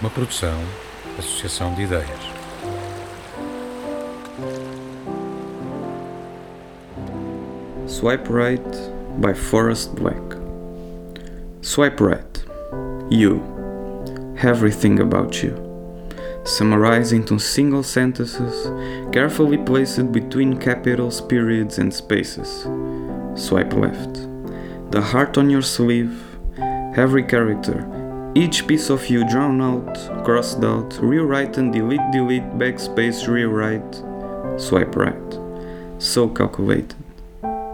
Uma produção, associação de ideias. Swipe Right by Forrest Black. Swipe Right. You. Everything about you. Summarized into single sentences, carefully placed between capitals, periods, and spaces. Swipe left. The heart on your sleeve, every character, each piece of you drawn out, crossed out, rewrite and delete, delete, backspace, rewrite. Swipe right. So calculated,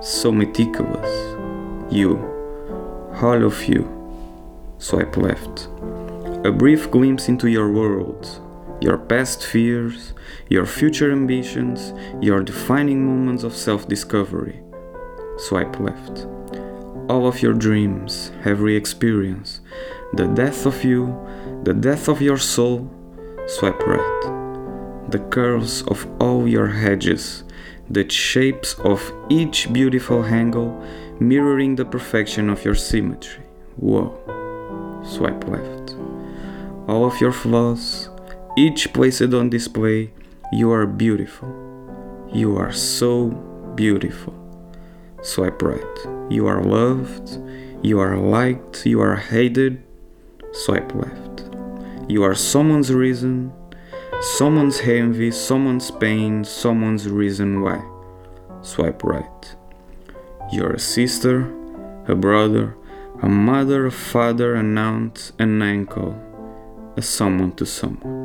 so meticulous. You, all of you. Swipe left. A brief glimpse into your world, your past fears, your future ambitions, your defining moments of self discovery. Swipe left. All of your dreams, every experience, the death of you, the death of your soul. Swipe right. The curves of all your hedges, the shapes of each beautiful angle, mirroring the perfection of your symmetry. Whoa. Swipe left. All of your flaws, each placed on display, you are beautiful. You are so beautiful. Swipe right. You are loved, you are liked, you are hated. Swipe left. You are someone's reason, someone's envy, someone's pain, someone's reason why. Swipe right. You're a sister, a brother, a mother, a father, an aunt, an uncle, a someone to someone.